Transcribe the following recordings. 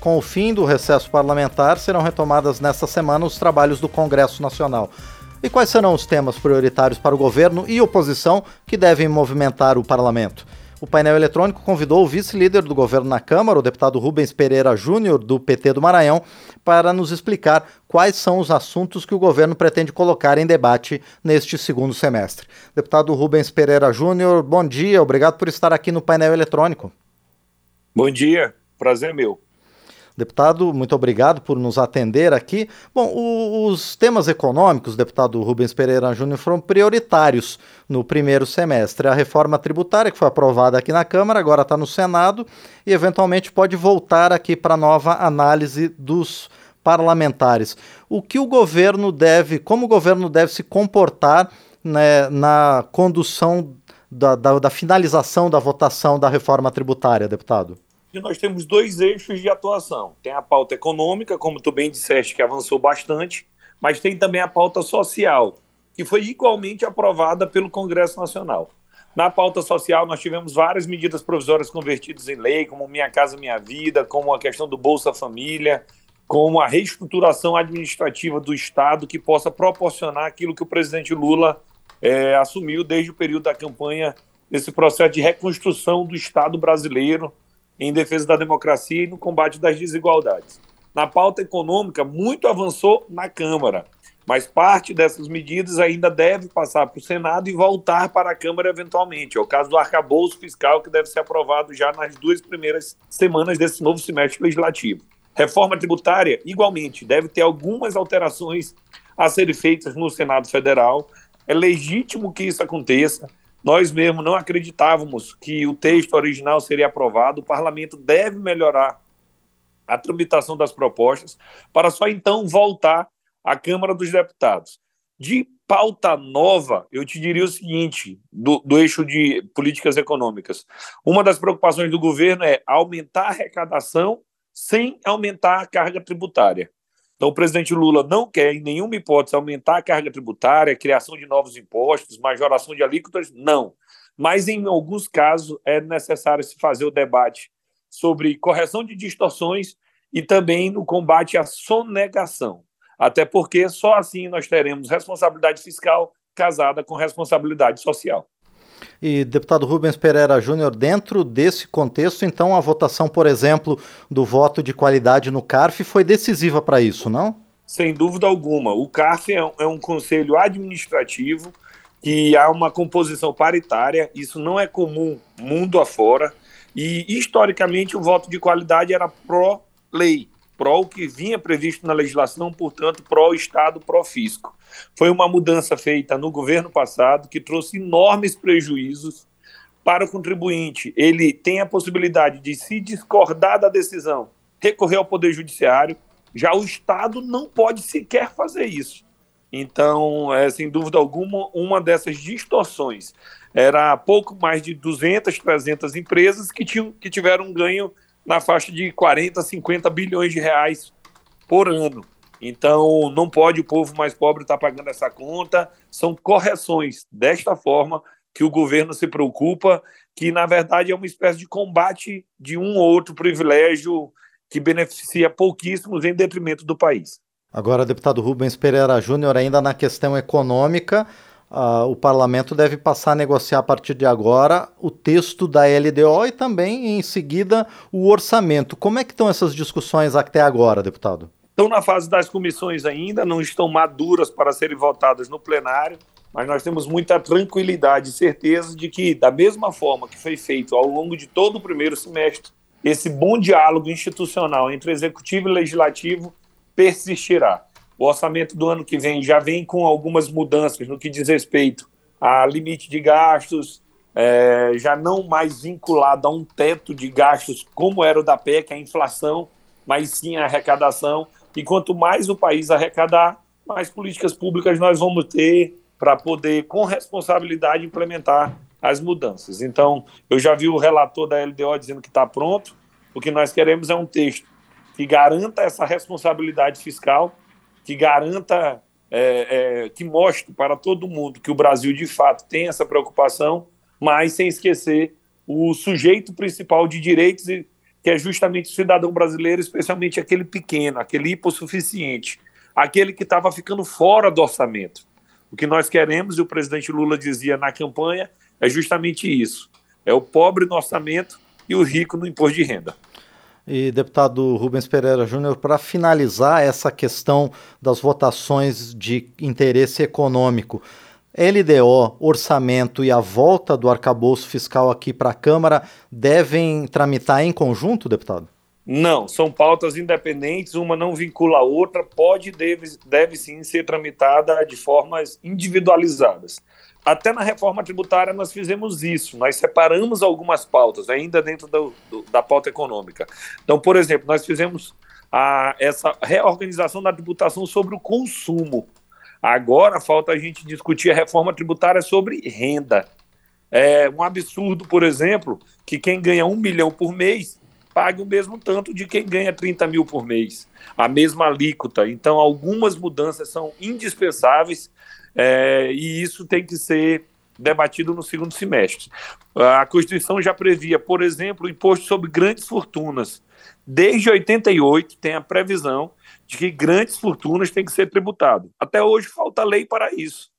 Com o fim do recesso parlamentar, serão retomadas nesta semana os trabalhos do Congresso Nacional. E quais serão os temas prioritários para o governo e oposição que devem movimentar o parlamento? O painel eletrônico convidou o vice-líder do governo na Câmara, o deputado Rubens Pereira Júnior, do PT do Maranhão, para nos explicar quais são os assuntos que o governo pretende colocar em debate neste segundo semestre. Deputado Rubens Pereira Júnior, bom dia, obrigado por estar aqui no painel eletrônico. Bom dia, prazer é meu. Deputado, muito obrigado por nos atender aqui. Bom, o, os temas econômicos, deputado Rubens Pereira Júnior, foram prioritários no primeiro semestre. A reforma tributária, que foi aprovada aqui na Câmara, agora está no Senado e, eventualmente, pode voltar aqui para nova análise dos parlamentares. O que o governo deve, como o governo deve se comportar né, na condução da, da, da finalização da votação da reforma tributária, deputado? E nós temos dois eixos de atuação. Tem a pauta econômica, como tu bem disseste, que avançou bastante, mas tem também a pauta social, que foi igualmente aprovada pelo Congresso Nacional. Na pauta social, nós tivemos várias medidas provisórias convertidas em lei, como Minha Casa Minha Vida, como a questão do Bolsa Família, como a reestruturação administrativa do Estado que possa proporcionar aquilo que o presidente Lula é, assumiu desde o período da campanha, nesse processo de reconstrução do Estado brasileiro, em defesa da democracia e no combate das desigualdades. Na pauta econômica, muito avançou na Câmara, mas parte dessas medidas ainda deve passar para o Senado e voltar para a Câmara eventualmente. É o caso do arcabouço fiscal, que deve ser aprovado já nas duas primeiras semanas desse novo semestre legislativo. Reforma tributária, igualmente, deve ter algumas alterações a serem feitas no Senado Federal. É legítimo que isso aconteça. Nós mesmo não acreditávamos que o texto original seria aprovado. O parlamento deve melhorar a tramitação das propostas para só então voltar à Câmara dos Deputados. De pauta nova, eu te diria o seguinte, do, do eixo de políticas econômicas. Uma das preocupações do governo é aumentar a arrecadação sem aumentar a carga tributária. Então, o presidente Lula não quer, em nenhuma hipótese, aumentar a carga tributária, criação de novos impostos, majoração de alíquotas, não. Mas, em alguns casos, é necessário se fazer o debate sobre correção de distorções e também no combate à sonegação. Até porque só assim nós teremos responsabilidade fiscal casada com responsabilidade social. E deputado Rubens Pereira Júnior, dentro desse contexto, então a votação, por exemplo, do voto de qualidade no CARF foi decisiva para isso, não? Sem dúvida alguma. O CARF é um, é um conselho administrativo que há uma composição paritária, isso não é comum mundo afora, e historicamente o voto de qualidade era pró-lei, pró o que vinha previsto na legislação, portanto, pró-Estado, pró-fisco. Foi uma mudança feita no governo passado que trouxe enormes prejuízos para o contribuinte. Ele tem a possibilidade de se discordar da decisão, recorrer ao Poder Judiciário. Já o Estado não pode sequer fazer isso. Então, é, sem dúvida alguma, uma dessas distorções era pouco mais de 200, 300 empresas que, tinham, que tiveram um ganho na faixa de 40, 50 bilhões de reais por ano. Então, não pode o povo mais pobre estar pagando essa conta. São correções desta forma que o governo se preocupa, que na verdade é uma espécie de combate de um ou outro privilégio que beneficia pouquíssimos em detrimento do país. Agora, deputado Rubens Pereira Júnior, ainda na questão econômica, uh, o parlamento deve passar a negociar a partir de agora o texto da LDO e também, em seguida, o orçamento. Como é que estão essas discussões até agora, deputado? Estão na fase das comissões ainda, não estão maduras para serem votadas no plenário, mas nós temos muita tranquilidade e certeza de que, da mesma forma que foi feito ao longo de todo o primeiro semestre, esse bom diálogo institucional entre executivo e legislativo persistirá. O orçamento do ano que vem já vem com algumas mudanças no que diz respeito a limite de gastos, é, já não mais vinculado a um teto de gastos como era o da PEC, a inflação, mas sim a arrecadação. E quanto mais o país arrecadar, mais políticas públicas nós vamos ter para poder, com responsabilidade, implementar as mudanças. Então, eu já vi o relator da LDO dizendo que está pronto. O que nós queremos é um texto que garanta essa responsabilidade fiscal, que garanta, é, é, que mostre para todo mundo que o Brasil de fato tem essa preocupação, mas sem esquecer o sujeito principal de direitos que é justamente o cidadão brasileiro, especialmente aquele pequeno, aquele hipossuficiente, aquele que estava ficando fora do orçamento. O que nós queremos, e o presidente Lula dizia na campanha, é justamente isso: é o pobre no orçamento e o rico no imposto de renda. E deputado Rubens Pereira Júnior, para finalizar essa questão das votações de interesse econômico, LDO, orçamento e a volta do arcabouço fiscal aqui para a Câmara devem tramitar em conjunto, deputado? Não, são pautas independentes, uma não vincula a outra, pode e deve, deve sim ser tramitada de formas individualizadas. Até na reforma tributária nós fizemos isso, nós separamos algumas pautas, ainda dentro do, do, da pauta econômica. Então, por exemplo, nós fizemos a, essa reorganização da tributação sobre o consumo. Agora falta a gente discutir a reforma tributária sobre renda. É um absurdo, por exemplo, que quem ganha um milhão por mês pague o mesmo tanto de quem ganha 30 mil por mês, a mesma alíquota. Então, algumas mudanças são indispensáveis é, e isso tem que ser debatido no segundo semestre. A Constituição já previa, por exemplo, o imposto sobre grandes fortunas. Desde 88 tem a previsão de que grandes fortunas têm que ser tributado. Até hoje falta lei para isso.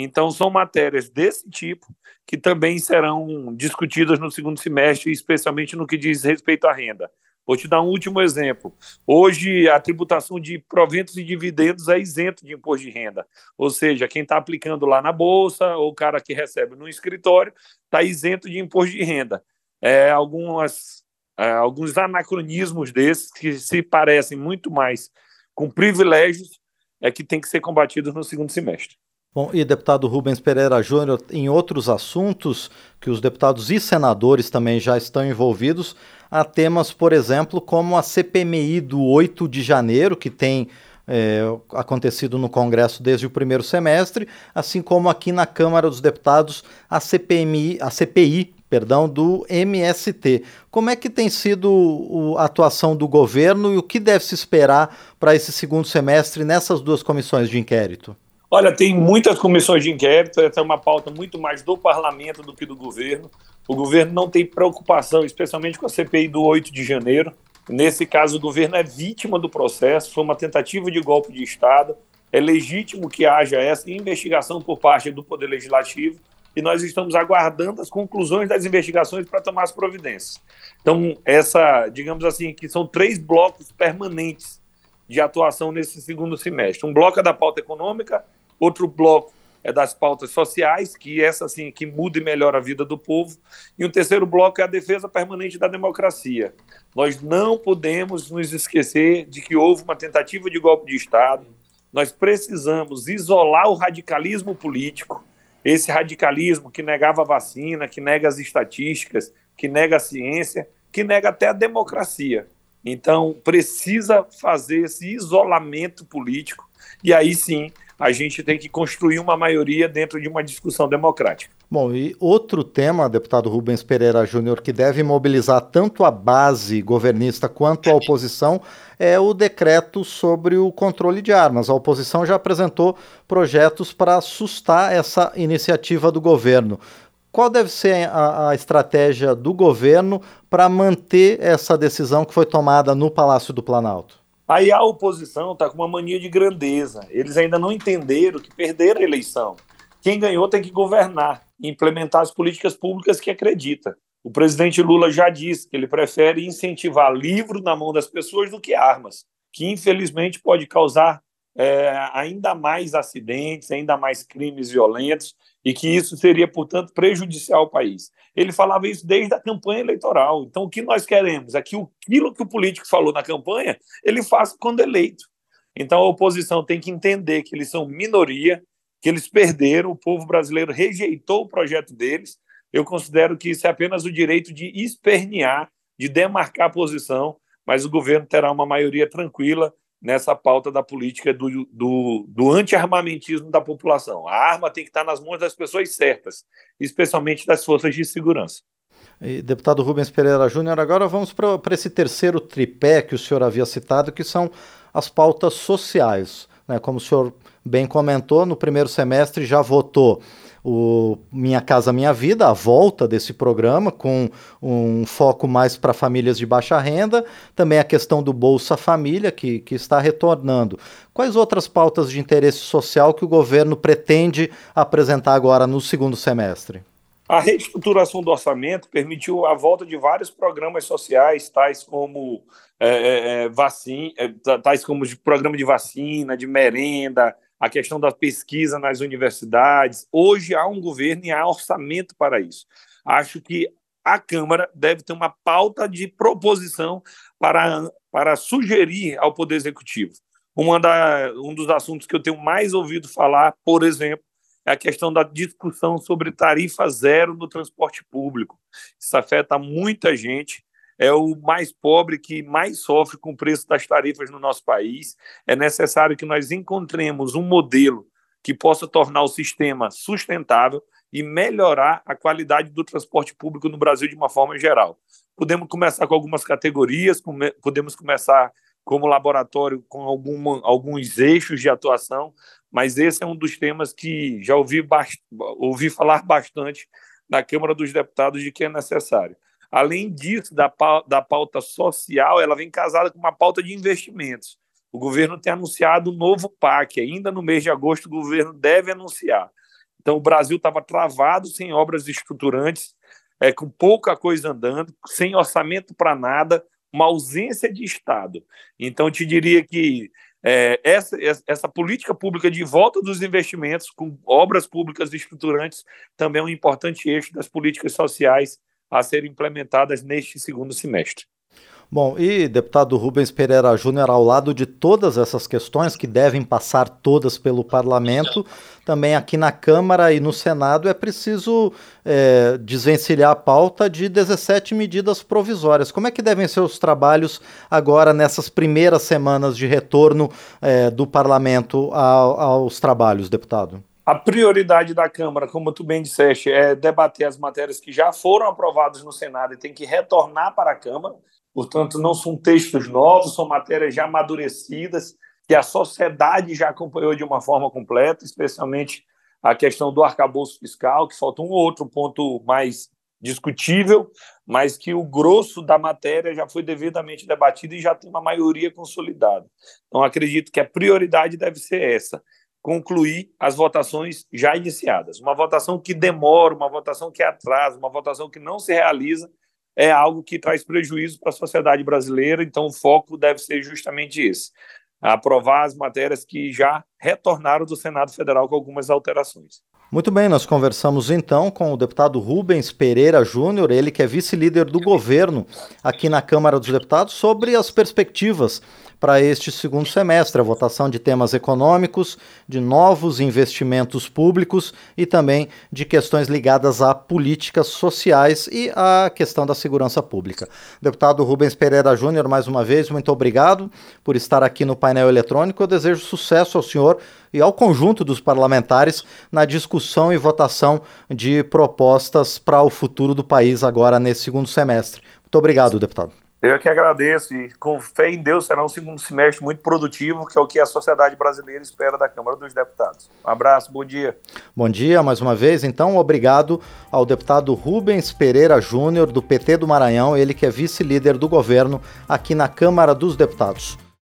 Então, são matérias desse tipo que também serão discutidas no segundo semestre, especialmente no que diz respeito à renda. Vou te dar um último exemplo. Hoje, a tributação de proventos e dividendos é isento de imposto de renda. Ou seja, quem está aplicando lá na Bolsa ou o cara que recebe no escritório está isento de imposto de renda. É, algumas, é, alguns anacronismos desses que se parecem muito mais com privilégios é que tem que ser combatidos no segundo semestre. Bom, e deputado Rubens Pereira Júnior, em outros assuntos que os deputados e senadores também já estão envolvidos, há temas, por exemplo, como a CPMI do 8 de janeiro, que tem é, acontecido no Congresso desde o primeiro semestre, assim como aqui na Câmara dos Deputados a CPMI, a CPI, perdão, do MST. Como é que tem sido a atuação do governo e o que deve se esperar para esse segundo semestre nessas duas comissões de inquérito? Olha, tem muitas comissões de inquérito, essa é uma pauta muito mais do parlamento do que do governo. O governo não tem preocupação, especialmente com a CPI do 8 de janeiro. Nesse caso, o governo é vítima do processo, foi uma tentativa de golpe de Estado. É legítimo que haja essa investigação por parte do Poder Legislativo e nós estamos aguardando as conclusões das investigações para tomar as providências. Então, essa, digamos assim, que são três blocos permanentes de atuação nesse segundo semestre. Um bloco é da pauta econômica, Outro bloco é das pautas sociais, que essa assim que muda e melhora a vida do povo, e o terceiro bloco é a defesa permanente da democracia. Nós não podemos nos esquecer de que houve uma tentativa de golpe de Estado. Nós precisamos isolar o radicalismo político, esse radicalismo que negava a vacina, que nega as estatísticas, que nega a ciência, que nega até a democracia. Então, precisa fazer esse isolamento político e aí sim a gente tem que construir uma maioria dentro de uma discussão democrática. Bom, e outro tema, deputado Rubens Pereira Júnior, que deve mobilizar tanto a base governista quanto a oposição, é o decreto sobre o controle de armas. A oposição já apresentou projetos para assustar essa iniciativa do governo. Qual deve ser a, a estratégia do governo para manter essa decisão que foi tomada no Palácio do Planalto? Aí a oposição está com uma mania de grandeza. Eles ainda não entenderam que perderam a eleição. Quem ganhou tem que governar e implementar as políticas públicas que acredita. O presidente Lula já disse que ele prefere incentivar livro na mão das pessoas do que armas, que infelizmente pode causar é, ainda mais acidentes, ainda mais crimes violentos e que isso seria, portanto, prejudicial ao país. Ele falava isso desde a campanha eleitoral. Então, o que nós queremos é que aquilo que o político falou na campanha, ele faça quando eleito. Então, a oposição tem que entender que eles são minoria, que eles perderam, o povo brasileiro rejeitou o projeto deles. Eu considero que isso é apenas o direito de espernear, de demarcar a posição, mas o governo terá uma maioria tranquila nessa pauta da política do, do, do anti-armamentismo da população. A arma tem que estar nas mãos das pessoas certas, especialmente das forças de segurança. E, deputado Rubens Pereira Júnior, agora vamos para esse terceiro tripé que o senhor havia citado, que são as pautas sociais. Né? Como o senhor bem comentou, no primeiro semestre já votou o Minha Casa Minha Vida, a volta desse programa, com um foco mais para famílias de baixa renda, também a questão do Bolsa Família, que, que está retornando. Quais outras pautas de interesse social que o governo pretende apresentar agora no segundo semestre? A reestruturação do orçamento permitiu a volta de vários programas sociais, tais como é, é, é vacina, é, tais como de programa de vacina, de merenda, a questão da pesquisa nas universidades. Hoje há um governo e há orçamento para isso. Acho que a Câmara deve ter uma pauta de proposição para, para sugerir ao Poder Executivo. Uma da, um dos assuntos que eu tenho mais ouvido falar, por exemplo, é a questão da discussão sobre tarifa zero no transporte público. Isso afeta muita gente é o mais pobre que mais sofre com o preço das tarifas no nosso país. É necessário que nós encontremos um modelo que possa tornar o sistema sustentável e melhorar a qualidade do transporte público no Brasil de uma forma geral. Podemos começar com algumas categorias, podemos começar como laboratório com alguma, alguns eixos de atuação, mas esse é um dos temas que já ouvi, ouvi falar bastante na Câmara dos Deputados de que é necessário. Além disso, da, da pauta social, ela vem casada com uma pauta de investimentos. O governo tem anunciado um novo PAC. Ainda no mês de agosto, o governo deve anunciar. Então, o Brasil estava travado sem obras estruturantes, é, com pouca coisa andando, sem orçamento para nada, uma ausência de Estado. Então, te diria que é, essa, essa política pública de volta dos investimentos, com obras públicas estruturantes, também é um importante eixo das políticas sociais a serem implementadas neste segundo semestre. Bom, e deputado Rubens Pereira Júnior, ao lado de todas essas questões que devem passar todas pelo parlamento, também aqui na Câmara e no Senado é preciso é, desvencilhar a pauta de 17 medidas provisórias. Como é que devem ser os trabalhos agora nessas primeiras semanas de retorno é, do parlamento aos trabalhos, deputado? A prioridade da Câmara, como tu bem disseste, é debater as matérias que já foram aprovadas no Senado e tem que retornar para a Câmara. Portanto, não são textos novos, são matérias já amadurecidas, que a sociedade já acompanhou de uma forma completa, especialmente a questão do arcabouço fiscal, que falta um outro ponto mais discutível, mas que o grosso da matéria já foi devidamente debatido e já tem uma maioria consolidada. Então, acredito que a prioridade deve ser essa concluir as votações já iniciadas. Uma votação que demora, uma votação que atrasa, uma votação que não se realiza, é algo que traz prejuízo para a sociedade brasileira, então o foco deve ser justamente esse: aprovar as matérias que já retornaram do Senado Federal com algumas alterações. Muito bem, nós conversamos então com o deputado Rubens Pereira Júnior, ele que é vice-líder do governo aqui na Câmara dos Deputados, sobre as perspectivas para este segundo semestre, a votação de temas econômicos, de novos investimentos públicos e também de questões ligadas a políticas sociais e à questão da segurança pública. Deputado Rubens Pereira Júnior, mais uma vez, muito obrigado por estar aqui no painel eletrônico. Eu desejo sucesso ao senhor e ao conjunto dos parlamentares na discussão e votação de propostas para o futuro do país agora nesse segundo semestre. Muito obrigado, deputado. Eu que agradeço e com fé em Deus será um segundo semestre muito produtivo, que é o que a sociedade brasileira espera da Câmara dos Deputados. Um abraço, bom dia. Bom dia mais uma vez. Então, obrigado ao deputado Rubens Pereira Júnior, do PT do Maranhão, ele que é vice-líder do governo aqui na Câmara dos Deputados.